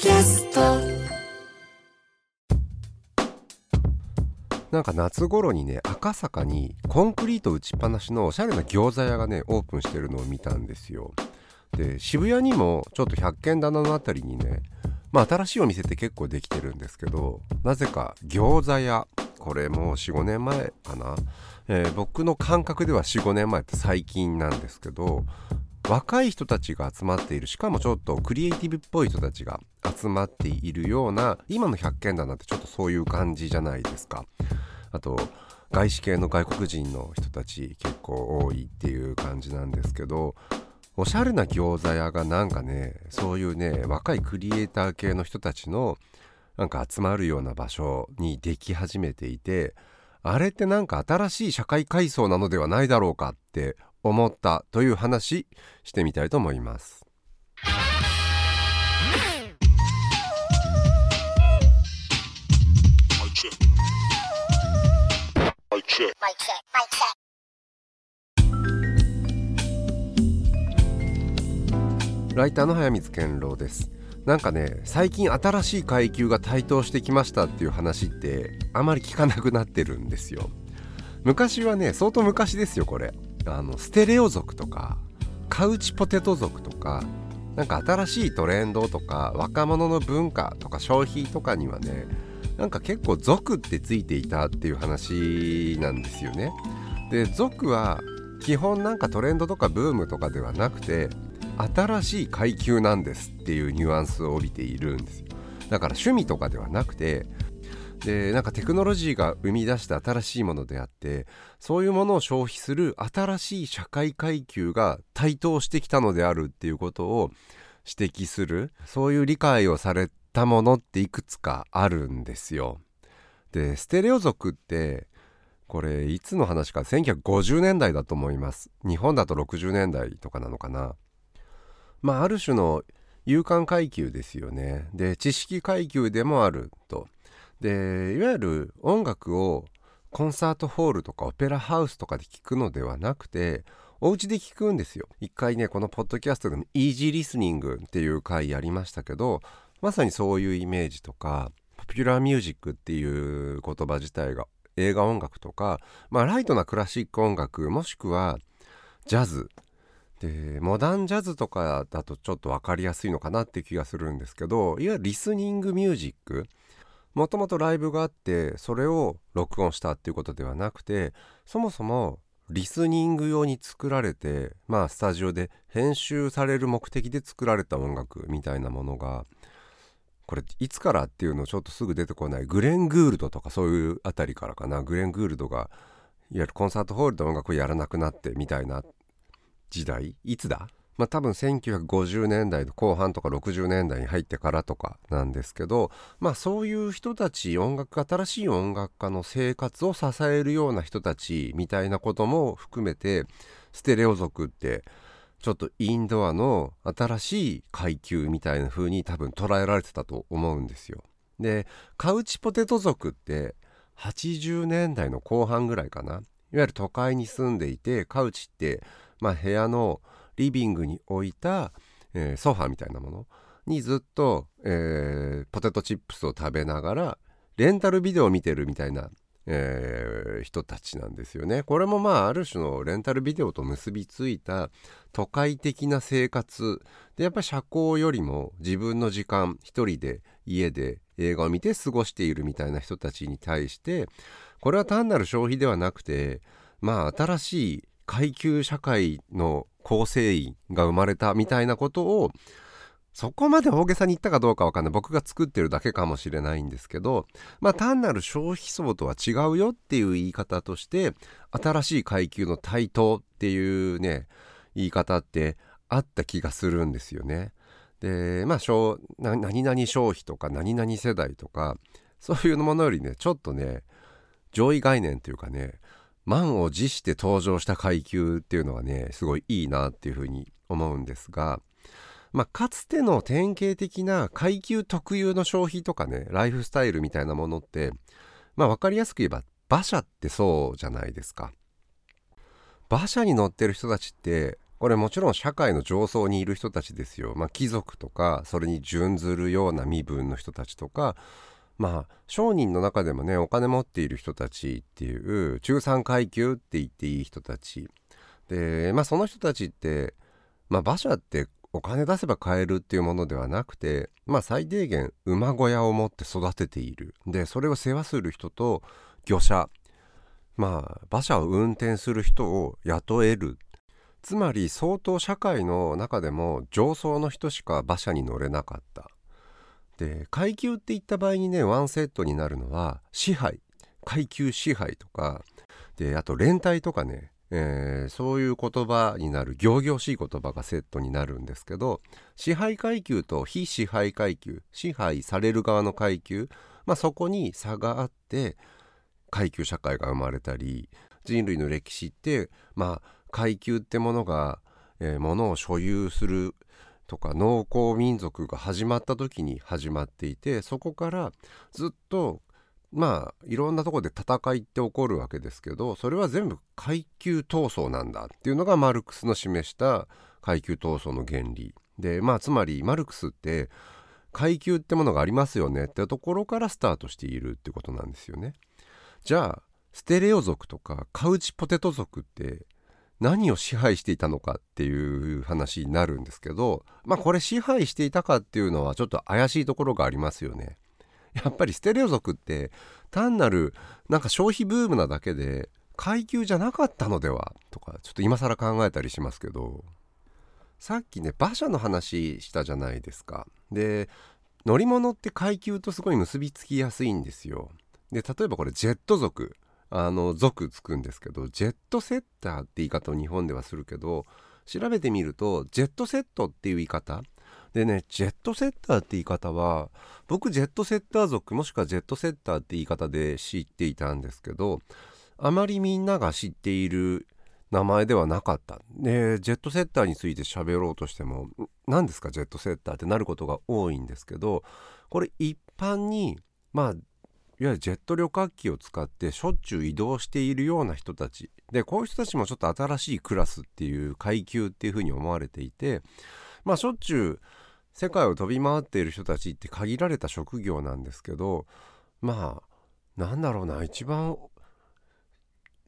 キャスト。なんか夏頃にね赤坂にコンクリート打ちっぱなしのおしゃれな餃子屋がねオープンしてるのを見たんですよ。で渋谷にもちょっと100軒棚のあたりにねまあ新しいお店って結構できてるんですけどなぜか餃子屋これもう45年前かな、えー僕の感覚では45年前って最近なんですけど若い人たちが集まっているしかもちょっとクリエイティブっぽい人たちが集まっているような今の100軒棚ってちょっとそういう感じじゃないですか。あと外資系の外国人の人たち結構多いっていう感じなんですけどおしゃれな餃子屋がなんかねそういうね若いクリエイター系の人たちのなんか集まるような場所にでき始めていてあれってなんか新しい社会階層なのではないだろうかって思ったという話してみたいと思います。ライターの早水健郎です。なんかね最近新しい階級が台頭してきましたっていう話ってあまり聞かなくなってるんですよ。昔はね相当昔ですよこれ。あのステレオ族とかカウチポテト族とかなんか新しいトレンドとか若者の文化とか消費とかにはねなんか結構族ってついていたっていう話なんですよね。で族は基本なんかトレンドとかブームとかではなくて新しい階級なんですっていうニュアンスを帯びているんです。よだから趣味とかではなくてでなんかテクノロジーが生み出した新しいものであってそういうものを消費する新しい社会階級が台頭してきたのであるっていうことを指摘するそういう理解をされたものっていくつかあるんですよ。でステレオ族ってこれいつの話か1950年代だと思います。日本だと60年代とかなのかな。まあある種の有感階級ですよね。で知識階級でもあると。でいわゆる音楽をコンサートホールとかオペラハウスとかで聴くのではなくてお家で聴くんですよ。一回ねこのポッドキャストでもイージーリスニングっていう回やりましたけどまさにそういうイメージとかポピュラーミュージックっていう言葉自体が映画音楽とかまあライトなクラシック音楽もしくはジャズ。でモダンジャズとかだとちょっと分かりやすいのかなって気がするんですけどいわゆるリスニングミュージックもともとライブがあってそれを録音したっていうことではなくてそもそもリスニング用に作られてまあスタジオで編集される目的で作られた音楽みたいなものがこれいつからっていうのちょっとすぐ出てこないグレン・グールドとかそういうあたりからかな。グレン・グールドがいわゆるコンサートホールで音楽をやらなくなってみたいな時代いつだ？まあ多分1950年代の後半とか60年代に入ってからとかなんですけどまあそういう人たち音楽新しい音楽家の生活を支えるような人たちみたいなことも含めてステレオ族ってちょっとインドアの新しい階級みたいな風に多分捉えられてたと思うんですよ。でカウチポテト族って80年代の後半ぐらいかないわゆる都会に住んでいてカウチってまあ部屋のリビングに置いた、えーソファーみたいなものにずっと、えーポテトチップスを食べながらレンタルビデオを見てるみたいな、えー人たちなんですよね。これもまあある種のレンタルビデオと結びついた都会的な生活でやっぱり社交よりも自分の時間一人で家で映画を見て過ごしているみたいな人たちに対してこれは単なる消費ではなくてまあ新しい階級社会の構成員が生まれたみたいなことをそこまで大げさに言ったかどうかわかんない僕が作ってるだけかもしれないんですけどまあ単なる消費層とは違うよっていう言い方として新しい階級の台頭っていうね言い方ってあった気がするんですよね。でまあ何々消費とか何々世代とかそういうものよりねちょっとね上位概念というかね満を持して登場した階級っていうのはねすごいいいなっていうふうに思うんですが、まあ、かつての典型的な階級特有の消費とかねライフスタイルみたいなものってまあ分かりやすく言えば馬車ってそうじゃないですか馬車に乗ってる人たちってこれもちろん社会の上層にいる人たちですよ。まあ、貴族とかそれに準ずるような身分の人たちとかまあ商人の中でもねお金持っている人たちっていう中産階級って言っていい人たち。でまあその人たちってまあ馬車ってお金出せば買えるっていうものではなくてまあ最低限馬小屋を持って育てている。でそれを世話する人と魚車まあ馬車を運転する人を雇える。つまり相当社会の中でも上層の人しか馬車に乗れなかった。で階級っていった場合にねワンセットになるのは支配。階級支配とかであと連帯とかね、えー、そういう言葉になる行々しい言葉がセットになるんですけど支配階級と非支配階級支配される側の階級、まあ、そこに差があって階級社会が生まれたり人類の歴史ってまあ階級ってものが、えー、物を所有するとか農耕民族が始まった時に始まっていてそこからずっとまあいろんなとこで戦いって起こるわけですけどそれは全部階級闘争なんだっていうのがマルクスの示した階級闘争の原理でまあつまりマルクスって階級ってものがありますよねってところからスタートしているってことなんですよね。じゃあステレオ族とかカウチポテト族って何を支配していたのかっていう話になるんですけどまあこれ支配していたかっていうのはちょっと怪しいところがありますよね。やっぱりステレオ族って単なるなんか消費ブームなだけで階級じゃなかったのではとかちょっと今更考えたりしますけどさっきね馬車の話したじゃないですか。で乗り物って階級とすごい結びつきやすいんですよ。で例えばこれジェット族あの族つくんですけどジェットセッターって言い方を日本ではするけど調べてみるとジェットセットっていう言い方。でねジェットセッターって言い方は僕ジェットセッター族もしくはジェットセッターって言い方で知っていたんですけどあまりみんなが知っている名前ではなかった。でジェットセッターについて喋ろうとしても何ですかジェットセッターってなることが多いんですけどこれ一般にまあいわゆるジェット旅客機を使ってしょっちゅう移動しているような人たち。でこういう人たちもちょっと新しいクラスっていう階級っていうふうに思われていてまあしょっちゅう世界を飛び回っている人たちって限られた職業なんですけどまあなんだろうな一番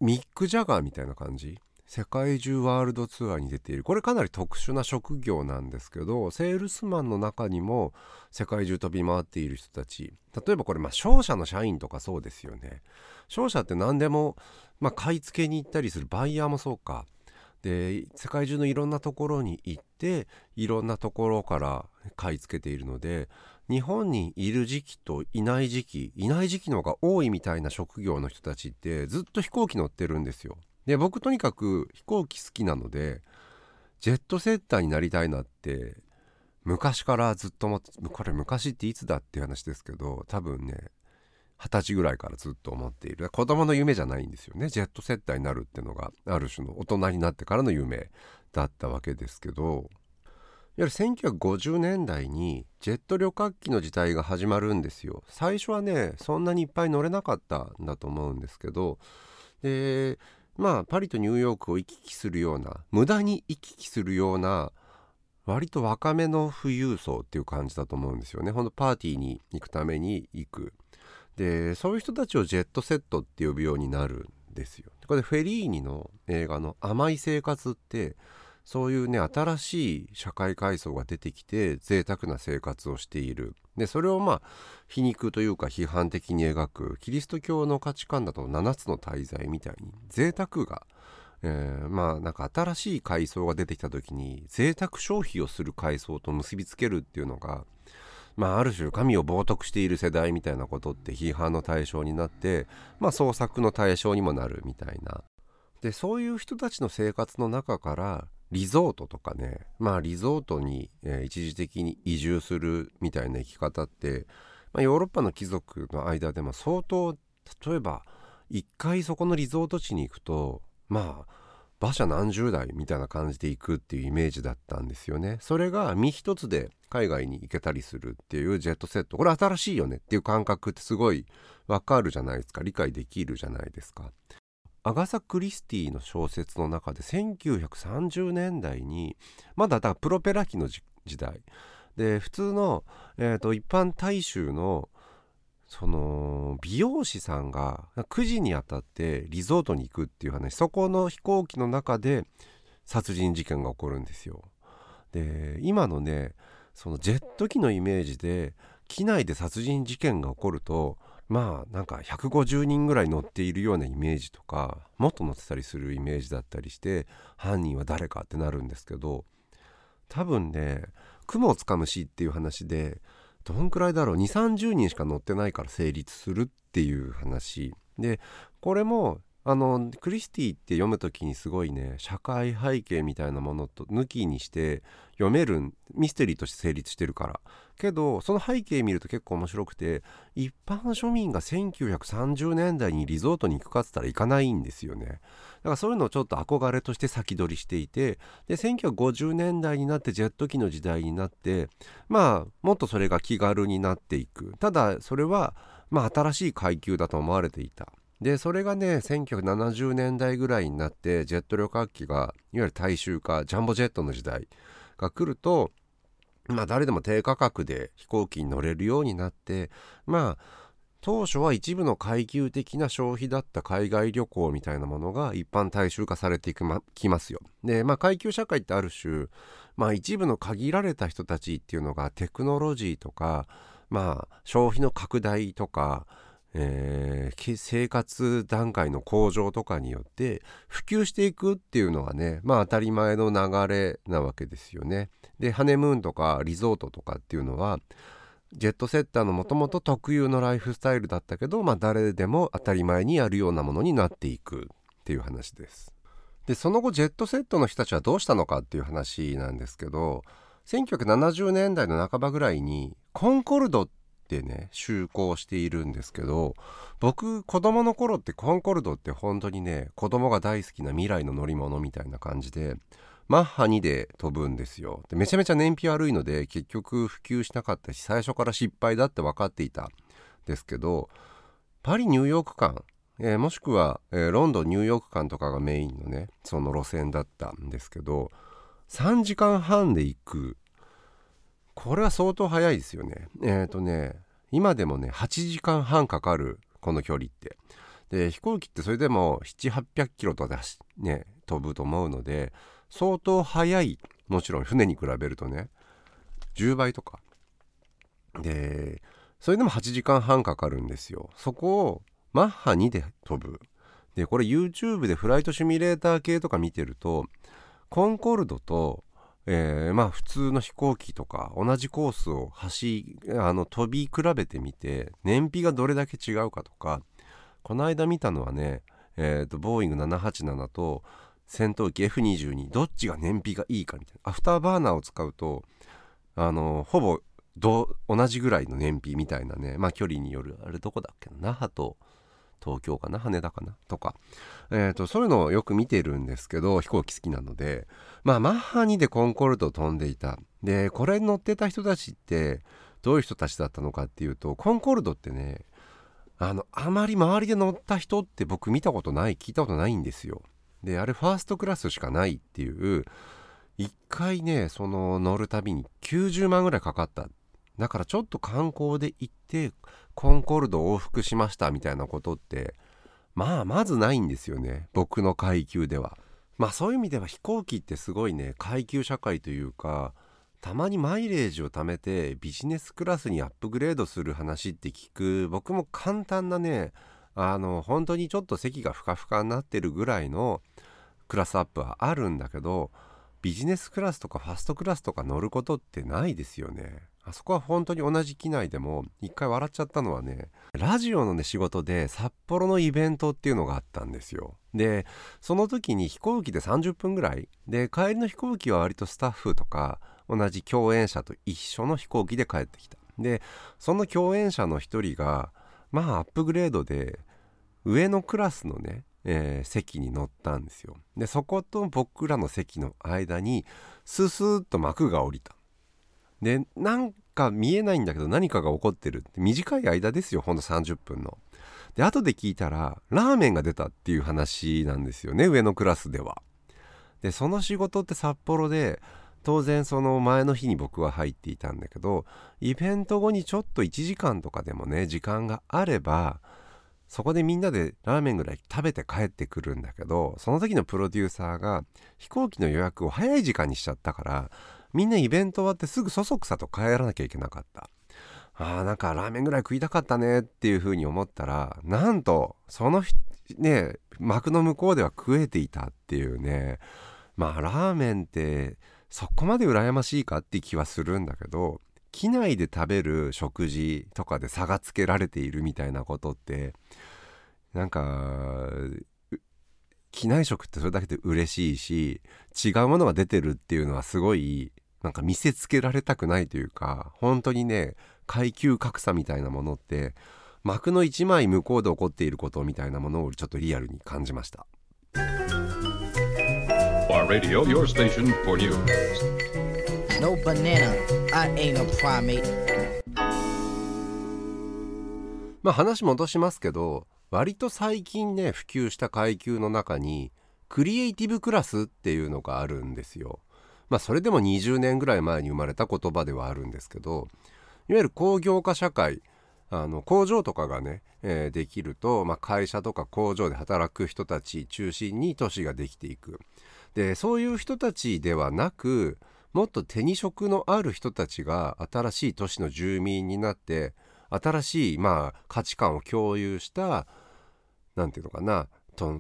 ミック・ジャガーみたいな感じ。世界中ワールドツアーに出ている。これかなり特殊な職業なんですけどセールスマンの中にも世界中飛び回っている人たち。例えばこれまあ商社の社員とかそうですよね。商社って何でもまあ買い付けに行ったりする。バイヤーもそうか。で世界中のいろんなところに行っていろんなところから買い付けているので日本にいる時期といない時期いない時期の方が多いみたいな職業の人たちってずっと飛行機乗ってるんですよ。で僕とにかく飛行機好きなのでジェットセッターになりたいなって昔からずっと思ってこれ昔っていつだっていう話ですけど多分ね二十歳ぐらいからずっと思っている。子供の夢じゃないんですよね。ジェットセッターになるっていうのがある種の大人になってからの夢だったわけですけどいわゆる1950年代にジェット旅客機の時代が始まるんですよ。最初はねそんなにいっぱい乗れなかったんだと思うんですけどでまあパリとニューヨークを行き来するような無駄に行き来するような割と若めの富裕層っていう感じだと思うんですよね。ほんとパーティーに行くために行く。でそういう人たちをジェットセットって呼ぶようになるんですよ。これフェリーニの映画の「甘い生活」ってそういうね新しい社会階層が出てきて贅沢な生活をしている。でそれをまあ皮肉というか批判的に描くキリスト教の価値観だと7つの大罪みたいに贅沢が、えー、まあなんか新しい階層が出てきた時に贅沢消費をする階層と結びつけるっていうのがまあ、ある種神を冒涜している世代みたいなことって批判の対象になって、まあ、創作の対象にもなるみたいな。でそういう人たちの生活の中からリゾートとかねまあリゾートに、えー、一時的に移住するみたいな生き方って、まあ、ヨーロッパの貴族の間でも相当例えば一回そこのリゾート地に行くとまあ馬車何十台みたいな感じで行くっていうイメージだったんですよね。それが身一つで海外に行けたりするっていうジェットセット。これ新しいよねっていう感覚ってすごいわかるじゃないですか。理解できるじゃないですか。アガサ・クリスティの小説の中で1930年代にまだだプロペラ機の時代で普通の、えー、一般大衆のその美容師さんが9時にあたってリゾートに行くっていう話そこの飛行機の中で殺人事件が起こるんですよ。で今のねそのジェット機のイメージで機内で殺人事件が起こるとまあなんか150人ぐらい乗っているようなイメージとかもっと乗ってたりするイメージだったりして犯人は誰かってなるんですけど多分ね雲をつかむしっていう話でどんくらいだろう2 3 0人しか乗ってないから成立するっていう話。でこれもあのクリスティって読む時にすごいね社会背景みたいなものと抜きにして読めるミステリーとして成立してるから。けどその背景見ると結構面白くて一般庶民が1930年代にリゾートに行くかっつったら行かないんですよね。だからそういうのをちょっと憧れとして先取りしていてで1950年代になってジェット機の時代になってまあもっとそれが気軽になっていく。ただそれはまあ新しい階級だと思われていた。でそれがね1970年代ぐらいになってジェット旅客機がいわゆる大衆化ジャンボジェットの時代が来るとまあ誰でも低価格で飛行機に乗れるようになってまあ当初は一部の階級的な消費だった海外旅行みたいなものが一般大衆化されていく、ま、きますよ。でまあ階級社会ってある種まあ一部の限られた人たちっていうのがテクノロジーとかまあ消費の拡大とかえー、生活段階の向上とかによって普及していくっていうのがねまあ当たり前の流れなわけですよね。でハネムーンとかリゾートとかっていうのはジェットセッターのもともと特有のライフスタイルだったけど、まあ、誰でも当たり前にやるようなものになっていくっていう話です。でその後ジェットセットの人たちはどうしたのかっていう話なんですけど1970年代の半ばぐらいにコンコルドっってね就航しているんですけど僕子供の頃ってコンコルドって本当にね子供が大好きな未来の乗り物みたいな感じでマッハ2で飛ぶんですよ。でめちゃめちゃ燃費悪いので結局普及しなかったし最初から失敗だって分かっていたんですけどパリニューヨーク間えー、もしくは、えー、ロンドンニューヨーク間とかがメインのねその路線だったんですけど3時間半で行くこれは相当早いですよね。えっ、ー、とね、今でもね、8時間半かかる、この距離って。で、飛行機ってそれでも7、800キロとかね、飛ぶと思うので、相当速い、もちろん船に比べるとね、10倍とか。で、それでも8時間半かかるんですよ。そこをマッハ2で飛ぶ。で、これ YouTube でフライトシミュレーター系とか見てると、コンコルドとえー、まあ普通の飛行機とか同じコースを走あの飛び比べてみて燃費がどれだけ違うかとかこの間見たのはね、えーと、ボーイング787と戦闘機 F22 どっちが燃費がいいかみたいな。アフターバーナーを使うとあのほぼ同じぐらいの燃費みたいなねまあ距離によるあれどこだっけ那覇と東京かな？羽田かな？とか、えーと、そういうのをよく見てるんですけど飛行機好きなので。まあマッハ2でコンコルド飛んでいた。でこれに乗ってた人たちってどういう人たちだったのかっていうとコンコルドってねあのあまり周りで乗った人って僕見たことない聞いたことないんですよ。であれファーストクラスしかないっていう。1回ねその乗るたびに90万ぐらいかかった。だからちょっと観光で行ってコンコルド往復しましたみたいなことってまあまずないんですよね。僕の階級では。まあそういう意味では飛行機ってすごいね階級社会というかたまにマイレージを貯めてビジネスクラスにアップグレードする話って聞く。僕も簡単なねあの本当にちょっと席がふかふかになってるぐらいのクラスアップはあるんだけどビジネスクラスとかファストクラスとか乗ることってないですよね。あそこは本当に同じ機内でも一回笑っちゃったのはねラジオのね仕事で札幌のイベントっていうのがあったんですよ。でその時に飛行機で30分ぐらい。で帰りの飛行機は割とスタッフとか同じ共演者と一緒の飛行機で帰ってきた。でその共演者の一人がまあアップグレードで上のクラスのね、えー、席に乗ったんですよ。でそこと僕らの席の間にススーッと幕が降りた。でなんか見えないんだけど何かが起こってるって短い間ですよほんと30分の。で後で聞いたらラーメンが出たっていう話なんですよね上のクラスでは。でその仕事って札幌で当然その前の日に僕は入っていたんだけどイベント後にちょっと1時間とかでもね時間があればそこでみんなでラーメンぐらい食べて帰ってくるんだけどその時のプロデューサーが飛行機の予約を早い時間にしちゃったからみんなイベント終わってすぐそそくさと帰らなきゃいけなかった。あーなんかラーメンぐらい食いたかったねっていう風に思ったらなんとそのね幕の向こうでは食えていたっていうね。まあラーメンってそこまで羨ましいかって気はするんだけど機内で食べる食事とかで差がつけられているみたいなことってなんか機内食ってそれだけで嬉しいし違うものが出てるっていうのはすごいなんか見せつけられたくないというか本当にね階級格差みたいなものって幕の一枚向こうで起こっていることみたいなものをちょっとリアルに感じました。Radio, your station for news. No banana, I ain't a primate. まあ話戻しますけど割と最近ね普及した階級の中にクリエイティブクラスっていうのがあるんですよ。まあそれでも20年ぐらい前に生まれた言葉ではあるんですけどいわゆる工業化社会あの工場とかがね、えー、できると、まあ、会社とか工場で働く人たち中心に都市ができていく。でそういう人たちではなくもっと手に職のある人たちが新しい都市の住民になって新しいまあ価値観を共有した何て言うのかな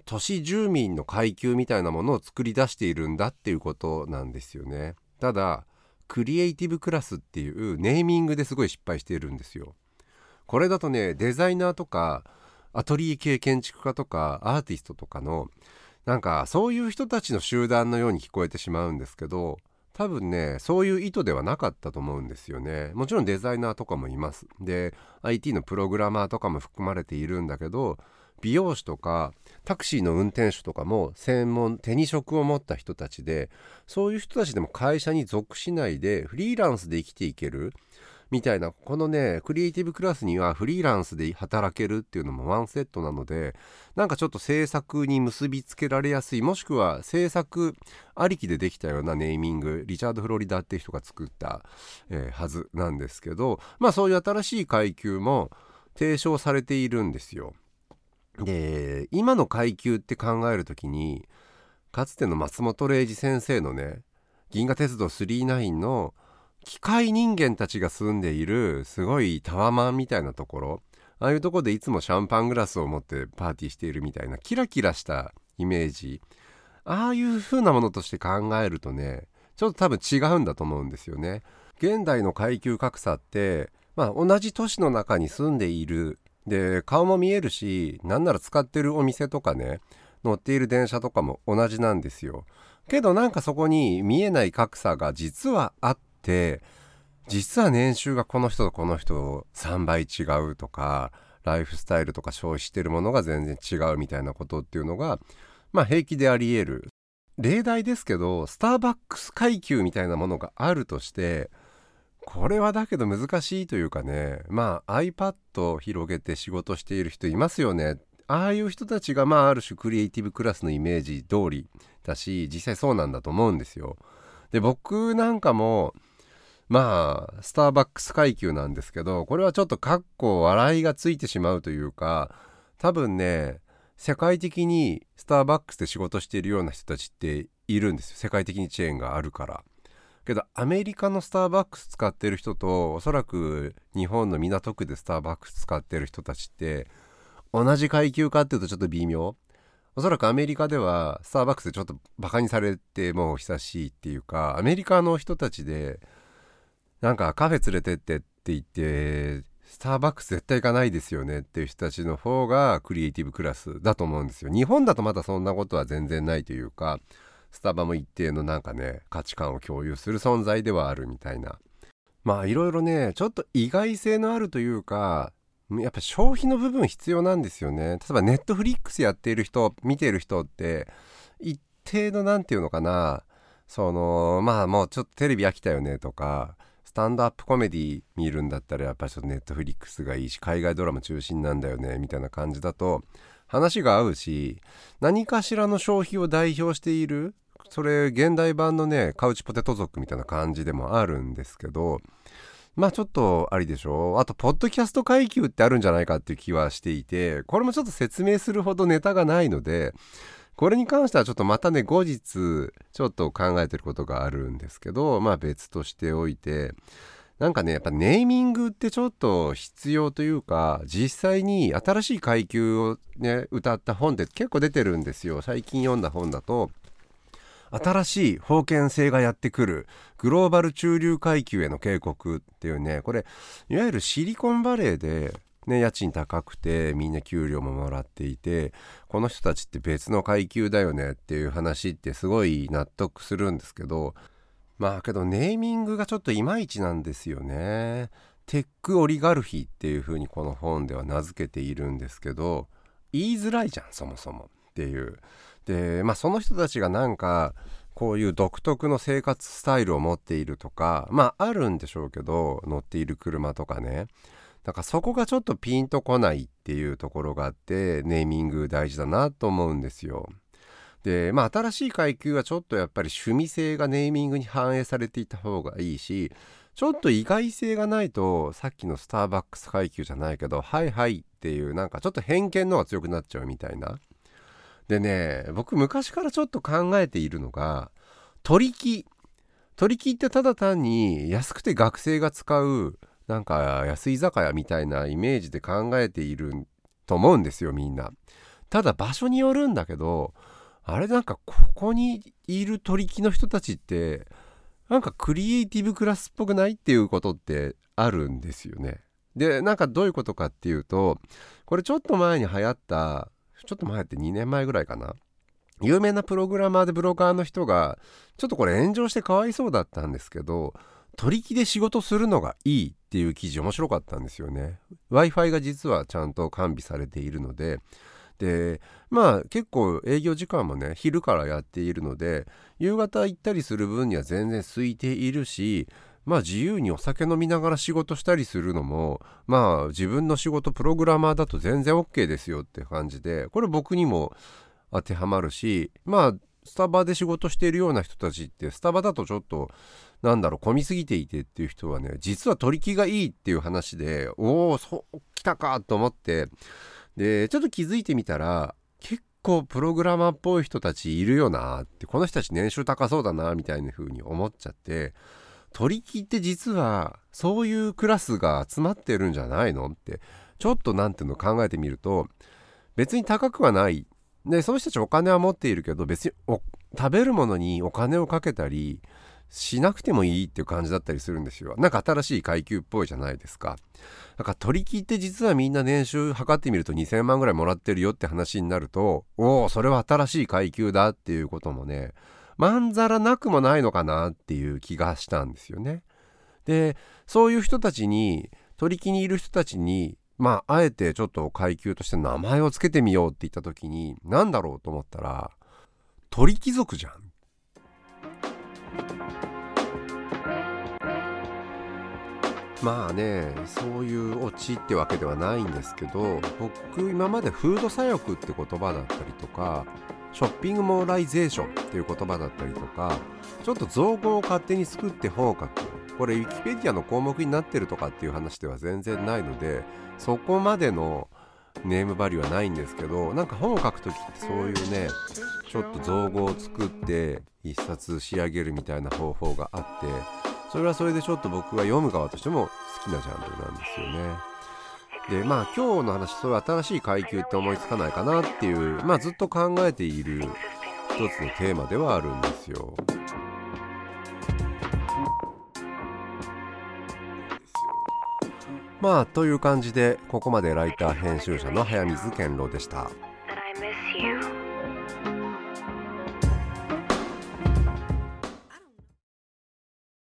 都市住民の階級みたいなものを作り出しているんだっていうことなんですよね。ただクリエイティブクラスっていうネーミングですごい失敗しているんですよ。これだとねデザイナーとかアトリエ系建築家とかアーティストとかのなんかそういう人たちの集団のように聞こえてしまうんですけど多分ねそういう意図ではなかったと思うんですよねもちろんデザイナーとかもいますで IT のプログラマーとかも含まれているんだけど美容師とかタクシーの運転手とかも専門手に職を持った人たちでそういう人たちでも会社に属しないでフリーランスで生きていけるみたいなこのねクリエイティブクラスにはフリーランスで働けるっていうのもワンセットなのでなんかちょっと制作に結びつけられやすいもしくは制作ありきでできたようなネーミングリチャード・フロリダって人が作った、えー、はずなんですけどまあそういう新しい階級も提唱されているんですよ。で今の階級って考える時にかつての松本零士先生のね「銀河鉄道999」の「機械人間たちが住んでいるすごいタワマンみたいなところああいうとこでいつもシャンパングラスを持ってパーティーしているみたいなキラキラしたイメージああいう風なものとして考えるとねちょっと多分違うんだと思うんですよね。現代の階級格差ってまあ同じ都市の中に住んでいるで顔も見えるしなんなら使ってるお店とかね乗っている電車とかも同じなんですよ。けどなんかそこに見えない格差が実はあって実は年収がこの人とこの人3倍違うとかライフスタイルとか消費してるものが全然違うみたいなことっていうのがまあ平気であり得る例題ですけどスターバックス階級みたいなものがあるとしてこれはだけど難しいというかねまあ iPad を広げて仕事している人いますよね。ああいう人たちがまあある種クリエイティブクラスのイメージ通りだし実際そうなんだと思うんですよ。で僕なんかもまあスターバックス階級なんですけどこれはちょっとかっこ笑いがついてしまうというか多分ね世界的にスターバックスで仕事しているような人たちっているんですよ。世界的にチェーンがあるから。けどアメリカのスターバックス使ってる人とおそらく日本の港区でスターバックス使ってる人たちって同じ階級かっていうとちょっと微妙おそらくアメリカではスターバックスでちょっとバカにされてもう久しいっていうかアメリカの人たちでなんかカフェ連れてってって言ってスターバックス絶対行かないですよねっていう人たちの方がクリエイティブクラスだと思うんですよ。日本だとまだそんなことは全然ないというかスタバも一定のなんかね価値観を共有する存在ではあるみたいな。まあいろいろねちょっと意外性のあるというかやっぱ消費の部分必要なんですよね。例えばネットフリックスやっている人見ている人って一定の何て言うのかなそのまあもうちょっとテレビ飽きたよねとかスタンドアップコメディ見るんだったらやっぱりちょっとネットフリックスがいいし海外ドラマ中心なんだよねみたいな感じだと話が合うし何かしらの消費を代表しているそれ現代版のねカウチポテト族みたいな感じでもあるんですけどまあちょっとありでしょう。あとポッドキャスト階級ってあるんじゃないかっていう気はしていてこれもちょっと説明するほどネタがないのでこれに関してはちょっとまたね後日ちょっと考えてることがあるんですけどまあ別としておいてなんかねやっぱネーミングってちょっと必要というか実際に新しい階級をね歌った本って結構出てるんですよ。最近読んだ本だと新しい封建性がやってくるグローバル中流階級への警告っていうねこれいわゆるシリコンバレーでね、家賃高くてみんな給料ももらっていてこの人たちって別の階級だよねっていう話ってすごい納得するんですけどまあけどネーミングがちょっといまいちなんですよね。テックオリガルヒーっていう風にこの本では名付けているんですけど言いづらいじゃんそもそもっていうでまあその人たちがなんかこういう独特の生活スタイルを持っているとかまああるんでしょうけど乗っている車とかねだからそこがちょっとピンとこないっていうところがあってネーミング大事だなと思うんですよ。でまあ新しい階級はちょっとやっぱり趣味性がネーミングに反映されていた方がいいしちょっと意外性がないとさっきのスターバックス階級じゃないけどはいはいっていうなんかちょっと偏見の方が強くなっちゃうみたいな。でね僕昔からちょっと考えているのが取り木取り木ってただ単に安くて学生が使うなんか安い居酒屋みたいなイメージで考えていると思うんですよみんな。ただ場所によるんだけどあれなんかここにいる取り木の人たちってなんかクリエイティブクラスっぽくないっていうことってあるんですよね。でなんかどういうことかっていうとこれちょっと前に流行ったちょっと前って2年前ぐらいかな有名なプログラマーでブロガーの人がちょっとこれ炎上してかわいそうだったんですけど取り木で仕事するのがいいっていう記事面白かったんですよね w i f i が実はちゃんと完備されているのででまあ結構営業時間もね昼からやっているので夕方行ったりする分には全然空いているしまあ自由にお酒飲みながら仕事したりするのもまあ自分の仕事プログラマーだと全然 OK ですよって感じでこれ僕にも当てはまるしまあスタバで仕事しているような人たちってスタバだとちょっとなんだろう混みすぎていてっていう人はね実は取り木がいいっていう話でおおそう来たかと思ってでちょっと気づいてみたら結構プログラマーっぽい人たちいるよなってこの人たち年収高そうだなみたいな風に思っちゃって取り木って実はそういうクラスが集まってるんじゃないのってちょっと何ていうの考えてみると別に高くはない。でその人たちお金は持っているけど別に食べるものにお金をかけたりしなくてもいいっていう感じだったりするんですよ。なんか新しい階級っぽいじゃないですか。だか取り切って実はみんな年収測ってみると2000万ぐらいもらってるよって話になるとおおそれは新しい階級だっていうこともねまんざらなくもないのかなっていう気がしたんですよね。でそういう人たちに取り木にいる人たちにまああえてちょっと階級として名前を付けてみようって言った時に何だろうと思ったら鳥貴族じゃん。まあねそういうオチってわけではないんですけど僕今までフード左翼って言葉だったりとかショッピングモーライゼーションっていう言葉だったりとかちょっと造語を勝手に作って本を書く。これウィキペディアの項目になってるとかっていう話では全然ないのでそこまでのネームバリューはないんですけどなんか本を書く時ってそういうねちょっと造語を作って一冊仕上げるみたいな方法があってそれはそれでちょっと僕が読む側としても好きなジャンルなんですよね。でまあ今日の話そういう新しい階級って思いつかないかなっていうまあずっと考えている一つのテーマではあるんですよ。まあという感じでここまでライター編集者の早水健郎でした。